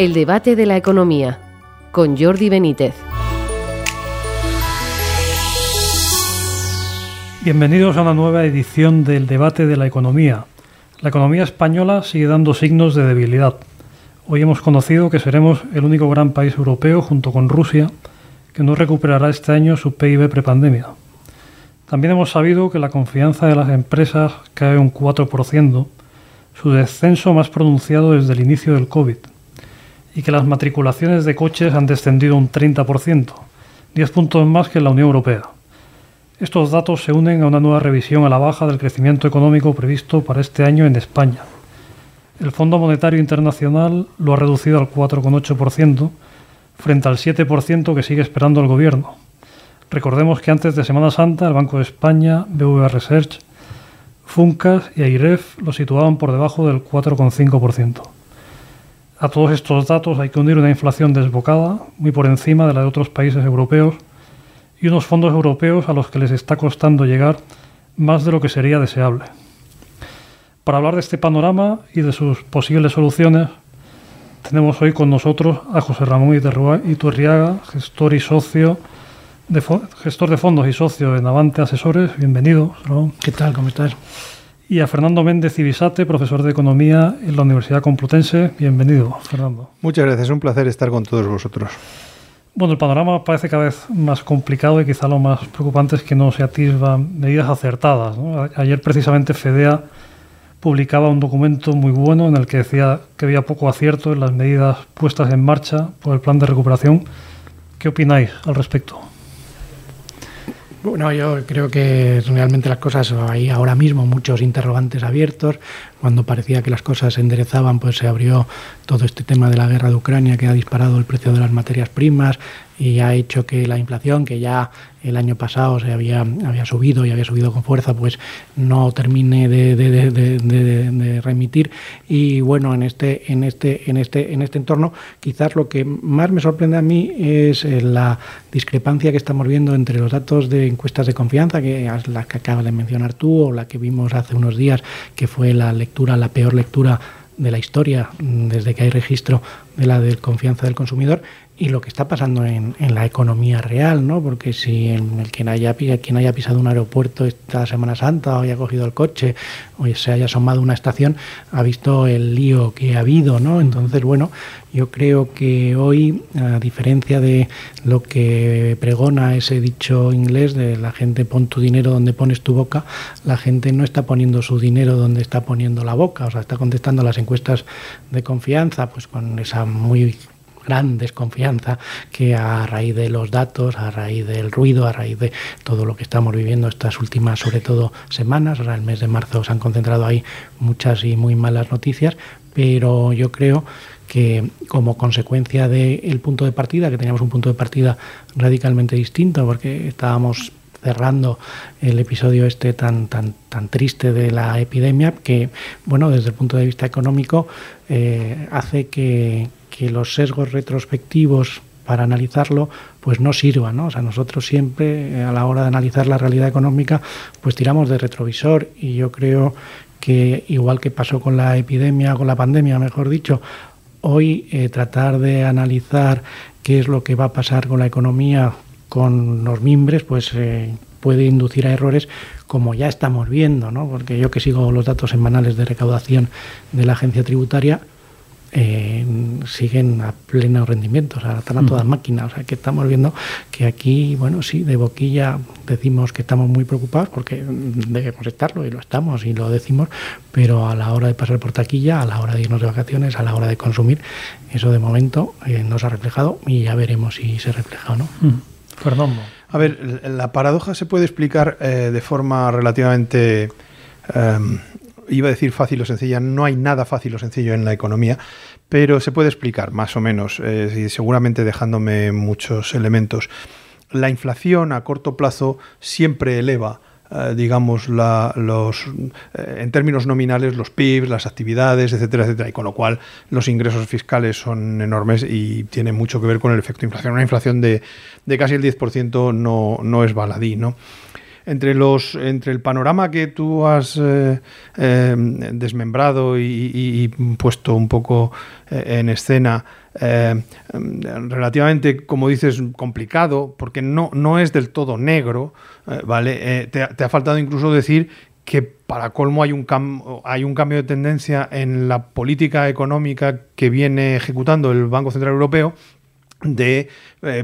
El debate de la economía con Jordi Benítez. Bienvenidos a una nueva edición del debate de la economía. La economía española sigue dando signos de debilidad. Hoy hemos conocido que seremos el único gran país europeo, junto con Rusia, que no recuperará este año su PIB prepandemia. También hemos sabido que la confianza de las empresas cae un 4%, su descenso más pronunciado desde el inicio del COVID y que las matriculaciones de coches han descendido un 30%, 10 puntos más que en la Unión Europea. Estos datos se unen a una nueva revisión a la baja del crecimiento económico previsto para este año en España. El Fondo Monetario Internacional lo ha reducido al 4,8% frente al 7% que sigue esperando el Gobierno. Recordemos que antes de Semana Santa el Banco de España, BVA Research, Funcas y AIREF lo situaban por debajo del 4,5%. A todos estos datos hay que unir una inflación desbocada, muy por encima de la de otros países europeos, y unos fondos europeos a los que les está costando llegar más de lo que sería deseable. Para hablar de este panorama y de sus posibles soluciones, tenemos hoy con nosotros a José Ramón Iturriaga, gestor y socio de, gestor de fondos y socio de Navante Asesores. Bienvenido, Ramón. ¿Qué tal? ¿Cómo estás? Y a Fernando Méndez Ibisate, profesor de Economía en la Universidad Complutense. Bienvenido, Fernando. Muchas gracias, es un placer estar con todos vosotros. Bueno, el panorama parece cada vez más complicado y quizá lo más preocupante es que no se atisban medidas acertadas. Ayer precisamente FEDEA publicaba un documento muy bueno en el que decía que había poco acierto en las medidas puestas en marcha por el plan de recuperación. ¿Qué opináis al respecto? Bueno, yo creo que realmente las cosas hay ahora mismo muchos interrogantes abiertos. Cuando parecía que las cosas se enderezaban, pues se abrió todo este tema de la guerra de Ucrania que ha disparado el precio de las materias primas y ha hecho que la inflación, que ya el año pasado se había, había subido y había subido con fuerza, pues no termine de, remitir. Y bueno, en este, en este, en este, en este entorno, quizás lo que más me sorprende a mí es eh, la discrepancia que estamos viendo entre los datos de encuestas de confianza, que es la que acabas de mencionar tú, o la que vimos hace unos días, que fue la lectura, la peor lectura de la historia mm, desde que hay registro de la de confianza del consumidor y lo que está pasando en, en la economía real, ¿no? Porque si el, quien, haya, haya pisado un aeropuerto esta Semana Santa o haya cogido el coche o se haya asomado una estación, ha visto el lío que ha habido, ¿no? Entonces, bueno, yo creo que hoy, a diferencia de lo que pregona ese dicho inglés de la gente pon tu dinero donde pones tu boca, la gente no está poniendo su dinero donde está poniendo la boca, o sea, está contestando las encuestas de confianza, pues con esa muy gran desconfianza que a raíz de los datos, a raíz del ruido, a raíz de todo lo que estamos viviendo estas últimas, sobre todo semanas, ahora el mes de marzo se han concentrado ahí muchas y muy malas noticias, pero yo creo que como consecuencia del punto de partida, que teníamos un punto de partida radicalmente distinto, porque estábamos cerrando el episodio este tan tan tan triste de la epidemia que bueno desde el punto de vista económico eh, hace que, que los sesgos retrospectivos para analizarlo pues no sirvan, ¿no? O sea, nosotros siempre eh, a la hora de analizar la realidad económica pues tiramos de retrovisor y yo creo que igual que pasó con la epidemia, con la pandemia, mejor dicho, hoy eh, tratar de analizar qué es lo que va a pasar con la economía con los mimbres, pues eh, puede inducir a errores como ya estamos viendo, ¿no? Porque yo que sigo los datos semanales de recaudación de la agencia tributaria, eh, siguen a pleno rendimiento, o sea, están a toda máquina. O sea, que estamos viendo que aquí, bueno, sí, de boquilla decimos que estamos muy preocupados porque debemos estarlo y lo estamos y lo decimos, pero a la hora de pasar por taquilla, a la hora de irnos de vacaciones, a la hora de consumir, eso de momento eh, no se ha reflejado y ya veremos si se refleja o no. Fernando. A ver, la paradoja se puede explicar eh, de forma relativamente em, iba a decir fácil o sencilla, no hay nada fácil o sencillo en la economía, pero se puede explicar más o menos, eh, seguramente dejándome muchos elementos. La inflación a corto plazo siempre eleva eh, digamos, los, eh, en términos nominales, los PIBs, las actividades, etcétera, etcétera, y con lo cual los ingresos fiscales son enormes y tienen mucho que ver con el efecto inflación. Una inflación de, de casi el 10% no, no es baladí, ¿no? Entre los entre el panorama que tú has eh, eh, desmembrado y, puesto un poco eh, en escena eh, relativamente, como dices, complicado, porque no, no es del todo negro, ¿vale? Te, te, ha faltado incluso decir que para colmo hay un, hay un cambio de tendencia en la política económica que viene ejecutando el Banco Central Europeo de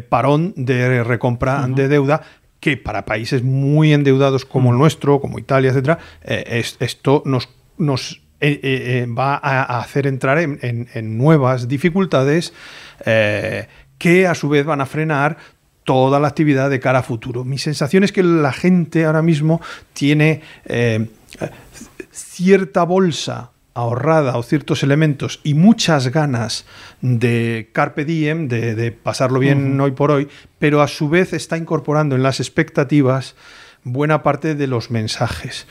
parón de recompra de deuda que para países muy endeudados como el nuestro, como Italia, etcétera, esto nos, nos eh, eh, eh, va a, hacer entrar en, nuevas dificultades que a su vez van a frenar toda la actividad de cara a futuro. Mi sensación es que la gente ahora mismo tiene cierta bolsa ahorrada o ciertos elementos y muchas ganas de carpe diem, de, pasarlo bien hoy por hoy, pero a su vez está incorporando en las expectativas buena parte de los mensajes.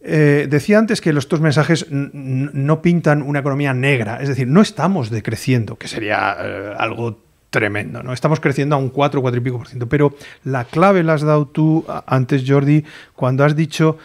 Eh, decía antes que estos mensajes no pintan una economía negra, es decir, no estamos decreciendo, que sería eh, algo tremendo, ¿no? Estamos creciendo a un 4, 4 y pico por ciento, pero la clave la has dado tú antes, Jordi, cuando has dicho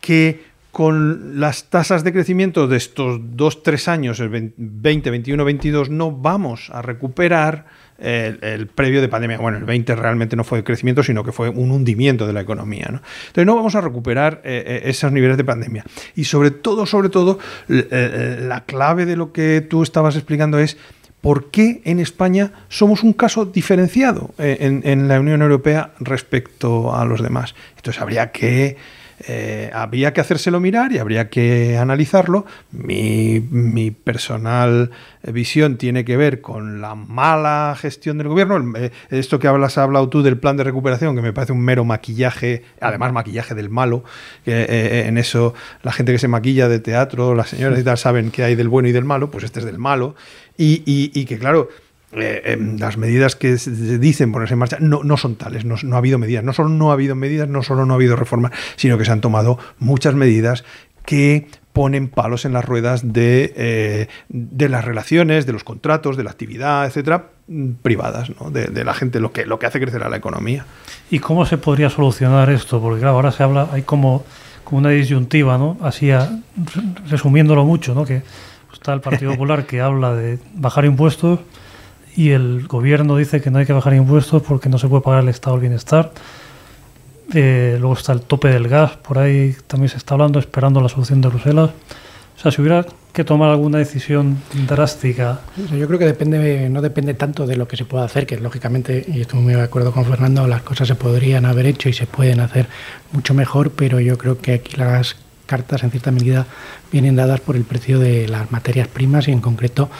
que con las tasas de crecimiento de estos 2, 3 años, el 20, 21, 22, no vamos a recuperar el, previo de pandemia. Bueno, el 20 realmente no fue crecimiento, sino que fue un hundimiento de la economía. ¿no? Entonces no vamos a recuperar eh, eh, esos niveles de pandemia. Y sobre todo, sobre todo, eh, la clave de lo que tú estabas explicando es por qué en España somos un caso diferenciado en, en la Unión Europea respecto a los demás. Entonces habría que eh, habría que hacérselo mirar y habría que analizarlo. Mi, personal visión tiene que ver con la mala gestión del gobierno. Eh, esto que hablas, has hablado tú del plan de recuperación, que me parece un mero maquillaje, además maquillaje del malo. Que, eh, en eso la gente que se maquilla de teatro, las señoras y tal, saben que hay del bueno y del malo, pues este es del malo. y que claro, eh, em, las medidas que se dicen ponerse en marcha no, no son tales, no, ha habido medidas, no solo no ha habido medidas, no solo no ha habido reformas, sino que se han tomado muchas medidas que ponen palos en las ruedas de, eh, de las relaciones, de los contratos, de la actividad, etcétera, privadas, ¿no? de, la gente, lo que, lo que hace crecer a la economía. ¿Y cómo se podría solucionar esto? Porque claro, ahora se habla, hay como, como una disyuntiva, ¿no? Así, resumiéndolo mucho, ¿no? Que está el Partido Popular que habla de bajar impuestos y el gobierno dice que no hay que bajar impuestos porque no se puede pagar el estado del bienestar. Eh, luego está el tope del gas, por ahí también se está hablando, esperando la solución de Bruselas. O sea, si hubiera que tomar alguna decisión drástica. Yo creo que depende, no depende tanto de lo que se pueda hacer, que lógicamente, y estoy muy de acuerdo con Fernando, las cosas se podrían haber hecho y se pueden hacer mucho mejor, pero yo creo que aquí las cartas en cierta medida vienen dadas por el precio de las materias primas y en concreto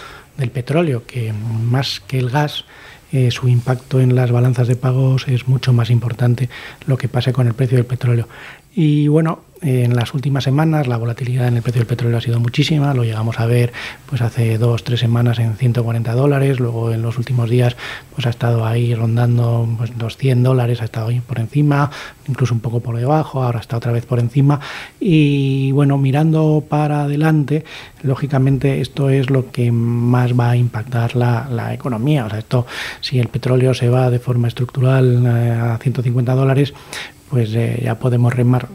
del petróleo, que más que el gas, eh, su impacto en las balanzas de pagos es mucho más importante lo que pase con el precio del petróleo. Y bueno, en las últimas semanas la volatilidad en el precio del petróleo ha sido muchísima, lo llegamos a ver pues hace dos, tres semanas en 140 dólares, luego en los últimos días pues ha estado ahí rondando pues, los 100 dólares, ha estado ahí por encima, incluso un poco por debajo, ahora está otra vez por encima. Y bueno, mirando para adelante, lógicamente esto es lo que más va a impactar la, economía, o sea, esto si el petróleo se va de forma estructural eh, a 150 dólares, pues eh, ya podemos remar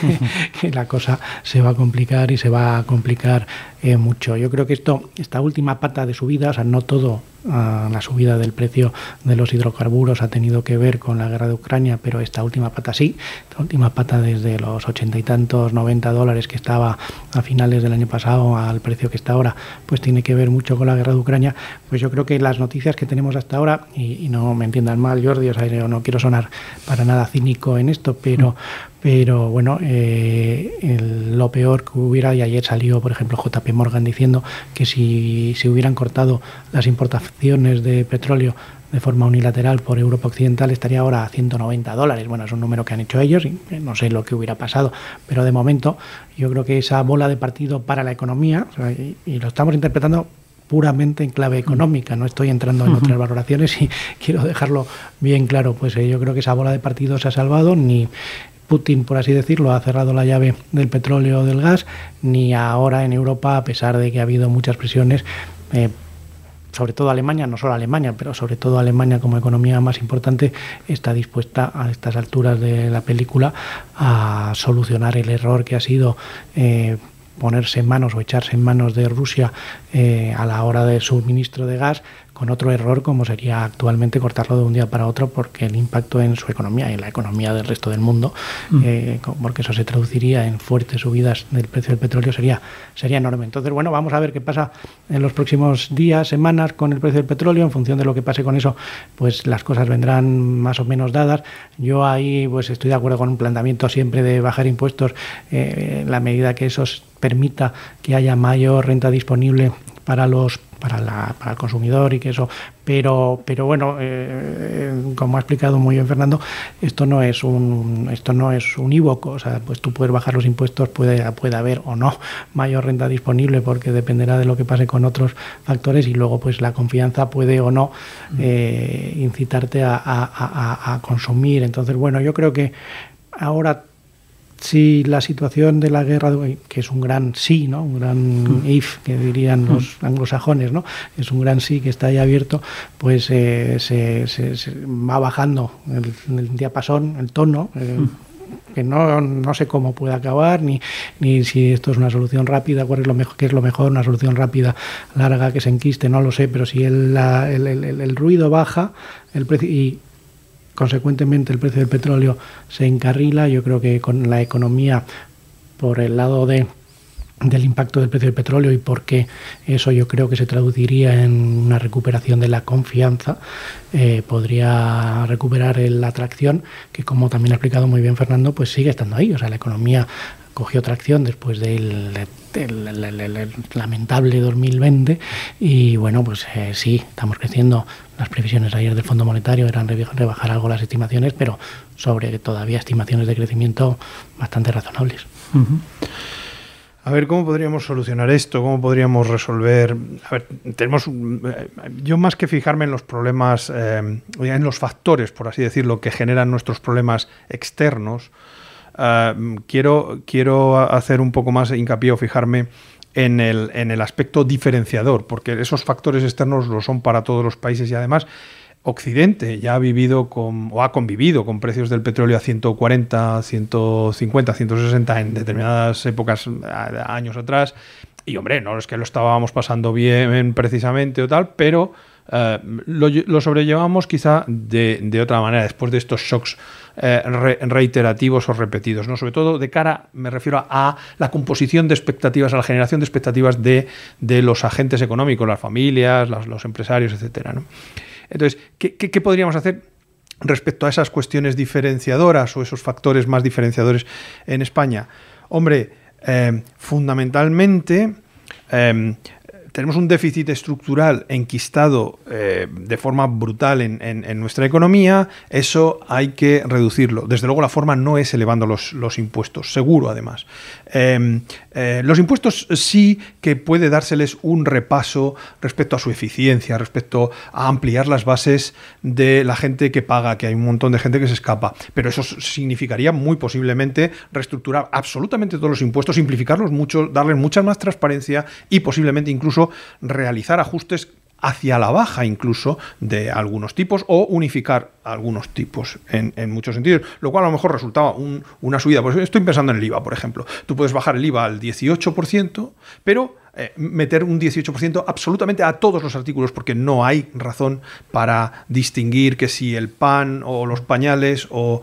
que, la cosa se va a complicar y se va a complicar eh, mucho. Yo creo que esto, esta última pata de subida, o sea, no todo la subida del precio de los hidrocarburos ha tenido que ver con la guerra de Ucrania, pero esta última pata sí, esta última pata desde los ochenta y tantos, 90 dólares que estaba a finales del año pasado al precio que está ahora, pues tiene que ver mucho con la guerra de Ucrania. Pues yo creo que las noticias que tenemos hasta ahora, y, no me entiendan mal, Jordi, o sea, yo no quiero sonar para nada cínico en esto, pero, pero bueno, eh, lo peor que hubiera, y ayer salió, por ejemplo, JP Morgan diciendo que si se hubieran cortado las importaciones de petróleo de forma unilateral por Europa Occidental estaría ahora a 190 dólares. Bueno, es un número que han hecho ellos y no sé lo que hubiera pasado, pero de momento yo creo que esa bola de partido para la economía, y, lo estamos interpretando puramente en clave económica, no estoy entrando en otras valoraciones y quiero dejarlo bien claro, pues eh, yo creo que esa bola de partido se ha salvado, ni Putin, por así decirlo, ha cerrado la llave del petróleo o del gas, ni ahora en Europa, a pesar de que ha habido muchas presiones, eh, sobre todo Alemania, no solo Alemania, pero sobre todo Alemania como economía más importante, está dispuesta a estas alturas de la película a solucionar el error que ha sido eh, ponerse en manos o echarse en manos de Rusia eh, a la hora de suministro de gas con otro error como sería actualmente cortarlo de un día para otro porque el impacto en su economía y en la economía del resto del mundo, mm. eh, porque eso se traduciría en fuertes subidas del precio del petróleo, sería, sería enorme. Entonces, bueno, vamos a ver qué pasa en los próximos días, semanas con el precio del petróleo. En función de lo que pase con eso, pues las cosas vendrán más o menos dadas. Yo ahí pues estoy de acuerdo con un planteamiento siempre de bajar impuestos eh, en la medida que eso permita que haya mayor renta disponible para los para, la, para el consumidor y que eso pero pero bueno eh, como ha explicado muy bien Fernando esto no es un esto no es unívoco o sea pues tú puedes bajar los impuestos puede puede haber o no mayor renta disponible porque dependerá de lo que pase con otros factores y luego pues la confianza puede o no eh, incitarte a, a, a consumir. Entonces bueno yo creo que ahora si la situación de la guerra, que es un gran sí, ¿no? un gran mm. if, que dirían mm. los anglosajones, ¿no? es un gran sí que está ahí abierto, pues eh, se, va bajando el, diapasón, el tono. Eh, mm. que no, no, sé cómo puede acabar, ni, ni si esto es una solución rápida, cuál es lo mejor, qué es lo mejor, una solución rápida, larga, que se enquiste, no lo sé, pero si el, el, el ruido baja el precio, y consecuentemente el precio del petróleo se encarrila. Yo creo que con la economía, por el lado de del impacto del precio del petróleo y por qué eso yo creo que se traduciría en una recuperación de la confianza, eh, podría recuperar la atracción que como también ha explicado muy bien Fernando, pues sigue estando ahí. O sea, la economía cogió tracción después del, lamentable 2020 y bueno, pues eh, sí, estamos creciendo. Las previsiones ayer del Fondo Monetario eran rebajar algo las estimaciones, pero sobre todavía estimaciones de crecimiento bastante razonables. A ver, ¿cómo podríamos solucionar esto? ¿Cómo podríamos resolver? A ver, tenemos. Eh, yo más que fijarme en los problemas, eh, en los factores, por así decirlo, que generan nuestros problemas externos, eh, quiero, quiero hacer un poco más hincapié o fijarme en el, en el aspecto diferenciador, porque esos factores externos lo son para todos los países y además Occidente ya ha vivido con, o ha convivido con precios del petróleo a 140, 150, 160 en determinadas épocas, años atrás. Y hombre, no es que lo estábamos pasando bien precisamente o tal, pero eh, lo, sobrellevamos quizá de, otra manera, después de estos shocks eh, reiterativos o repetidos, ¿no? Sobre todo de cara, me refiero a, la composición de expectativas, a la generación de expectativas de, los agentes económicos, las familias, los, empresarios, etcétera. Entonces, ¿qué, podríamos hacer? respecto a esas cuestiones diferenciadoras o esos factores más diferenciadores en España? Hombre, eh, fundamentalmente tenemos un déficit estructural enquistado eh, de forma brutal en, nuestra economía, eso hay que reducirlo. Desde luego la forma no es elevando los, impuestos, seguro además. Em, eh, los impuestos sí que puede dárseles un repaso respecto a su eficiencia, respecto a ampliar las bases de la gente que paga, que hay un montón de gente que se escapa, pero eso significaría muy posiblemente reestructurar absolutamente todos los impuestos, simplificarlos mucho, darles mucha más transparencia y posiblemente incluso realizar ajustes hacia la baja incluso de algunos tipos o unificar algunos tipos en, muchos sentidos, lo cual a lo mejor resultaba una subida. Pues estoy pensando en el IVA, por ejemplo. Tú puedes bajar el IVA al 18%, pero eh, meter un 18% absolutamente a todos los artículos porque no hay razón para distinguir que si el pan o los pañales o,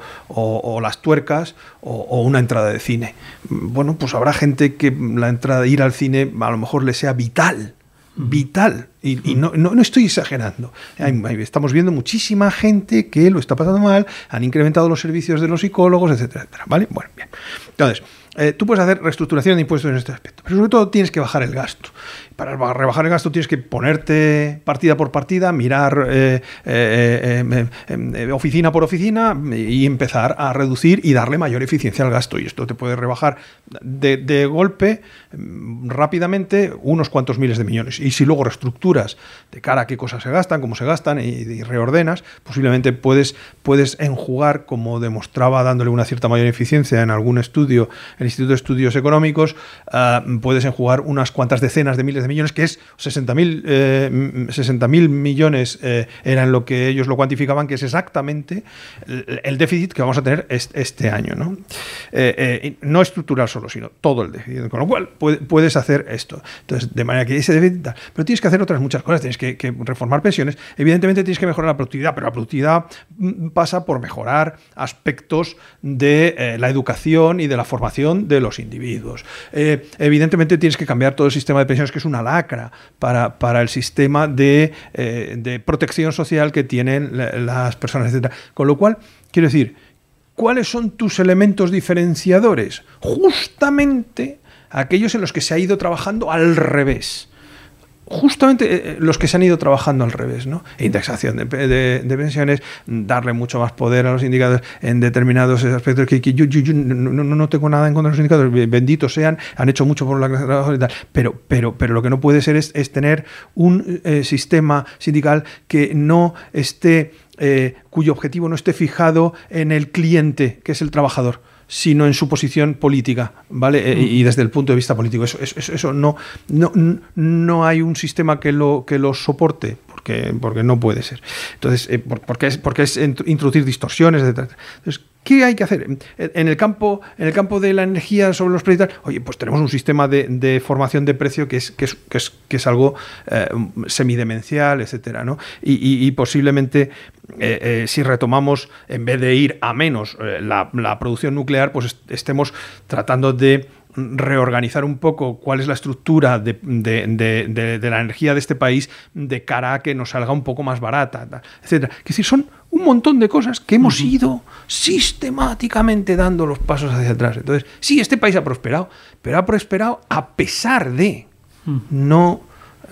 las tuercas o, una entrada de cine. Bueno, pues habrá gente que la entrada ir al cine a lo mejor le sea vital vital. Y, no, no, estoy exagerando. estamos viendo muchísima gente que lo está pasando mal, han incrementado los servicios de los psicólogos, etcétera, etcétera. ¿Vale? Bueno, bien. Entonces, eh, tú puedes hacer reestructuración de impuestos en este aspecto, pero sobre todo tienes que bajar el gasto. Para rebajar el gasto tienes que ponerte partida por partida, mirar eh, eh, oficina por oficina y empezar a reducir y darle mayor eficiencia al gasto. Y esto te puede rebajar de, golpe mm, rápidamente unos cuantos miles de millones. Y si luego reestructuras estructuras de cara a qué cosas se gastan, cómo se gastan y, reordenas, posiblemente puedes, puedes enjugar, como demostraba dándole una cierta mayor eficiencia en algún estudio, el Instituto de Estudios Económicos, ah, puedes enjugar unas cuantas decenas de miles de millones, que es 60.000 eh, millones eh, eran lo que ellos lo cuantificaban, que es exactamente el, déficit que vamos a tener este, año. ¿no? Eh, no estructural solo, sino todo el déficit. Con lo cual puedes hacer esto. Entonces, de manera que ese déficit... Pero tienes que hacer otras muchas cosas. Tienes que, reformar pensiones. Evidentemente tienes que mejorar la productividad, pero la productividad mm, pasa por mejorar aspectos de eh, la educación y de la formación de los individuos. Eh, evidentemente tienes que cambiar todo el sistema de pensiones, que es una lacra para, para el sistema de, de protección social que tienen las personas, etc. Con lo cual, quiero decir, ¿cuáles son tus elementos diferenciadores? Justamente aquellos en los que se ha ido trabajando al revés justamente eh, eh, los que se han ido trabajando al revés, ¿no? Indexación de, pensiones, darle mucho más poder a los indicadores en determinados aspectos que, yo, no, tengo nada en contra de los indicadores, benditos sean, han hecho mucho por la clase trabajadora y tal, pero, pero, pero lo que no puede ser es, tener un eh, sistema sindical que no esté, cuyo objetivo no esté fijado en el cliente, que es el trabajador sino en su posición política, ¿vale? Y desde el punto de vista político. Eso, eso, eso no, no, no hay un sistema que lo, que lo soporte, porque, porque no puede ser. Entonces, eh, porque, es, porque es introducir distorsiones, etc. Entonces, ¿Qué hay que hacer? En el campo, en el campo de la energía sobre los precios, oye, pues tenemos un sistema de, formación de precio que es, que es, que es, algo eh, semidemencial, etcétera, ¿no? Y, posiblemente eh, eh, si retomamos, en vez de ir a menos la producción nuclear, pues estemos tratando de reorganizar un poco cuál es la estructura de, la energía de este país de cara a que nos salga un poco más barata, etc. Es decir, son un montón de cosas que hemos ido sistemáticamente dando los pasos hacia atrás. Entonces, sí, este país ha prosperado, pero ha prosperado a pesar de, no,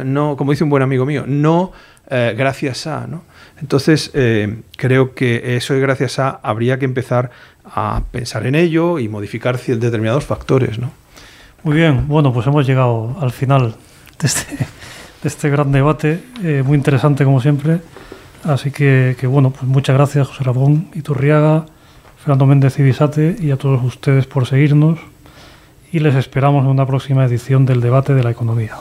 no como dice un buen amigo mío, no eh, gracias a, ¿no? Entonces, eh, creo que eso es gracias a habría que empezar a pensar en ello y modificar determinados factores. ¿no? Muy bien, bueno, pues hemos llegado al final de este, de este gran debate, eh, muy interesante como siempre. Así que, bueno, pues muchas gracias José Rabón, Iturriaga, Fernando Méndez y Bisate y a todos ustedes por seguirnos y les esperamos en una próxima edición del debate de la economía.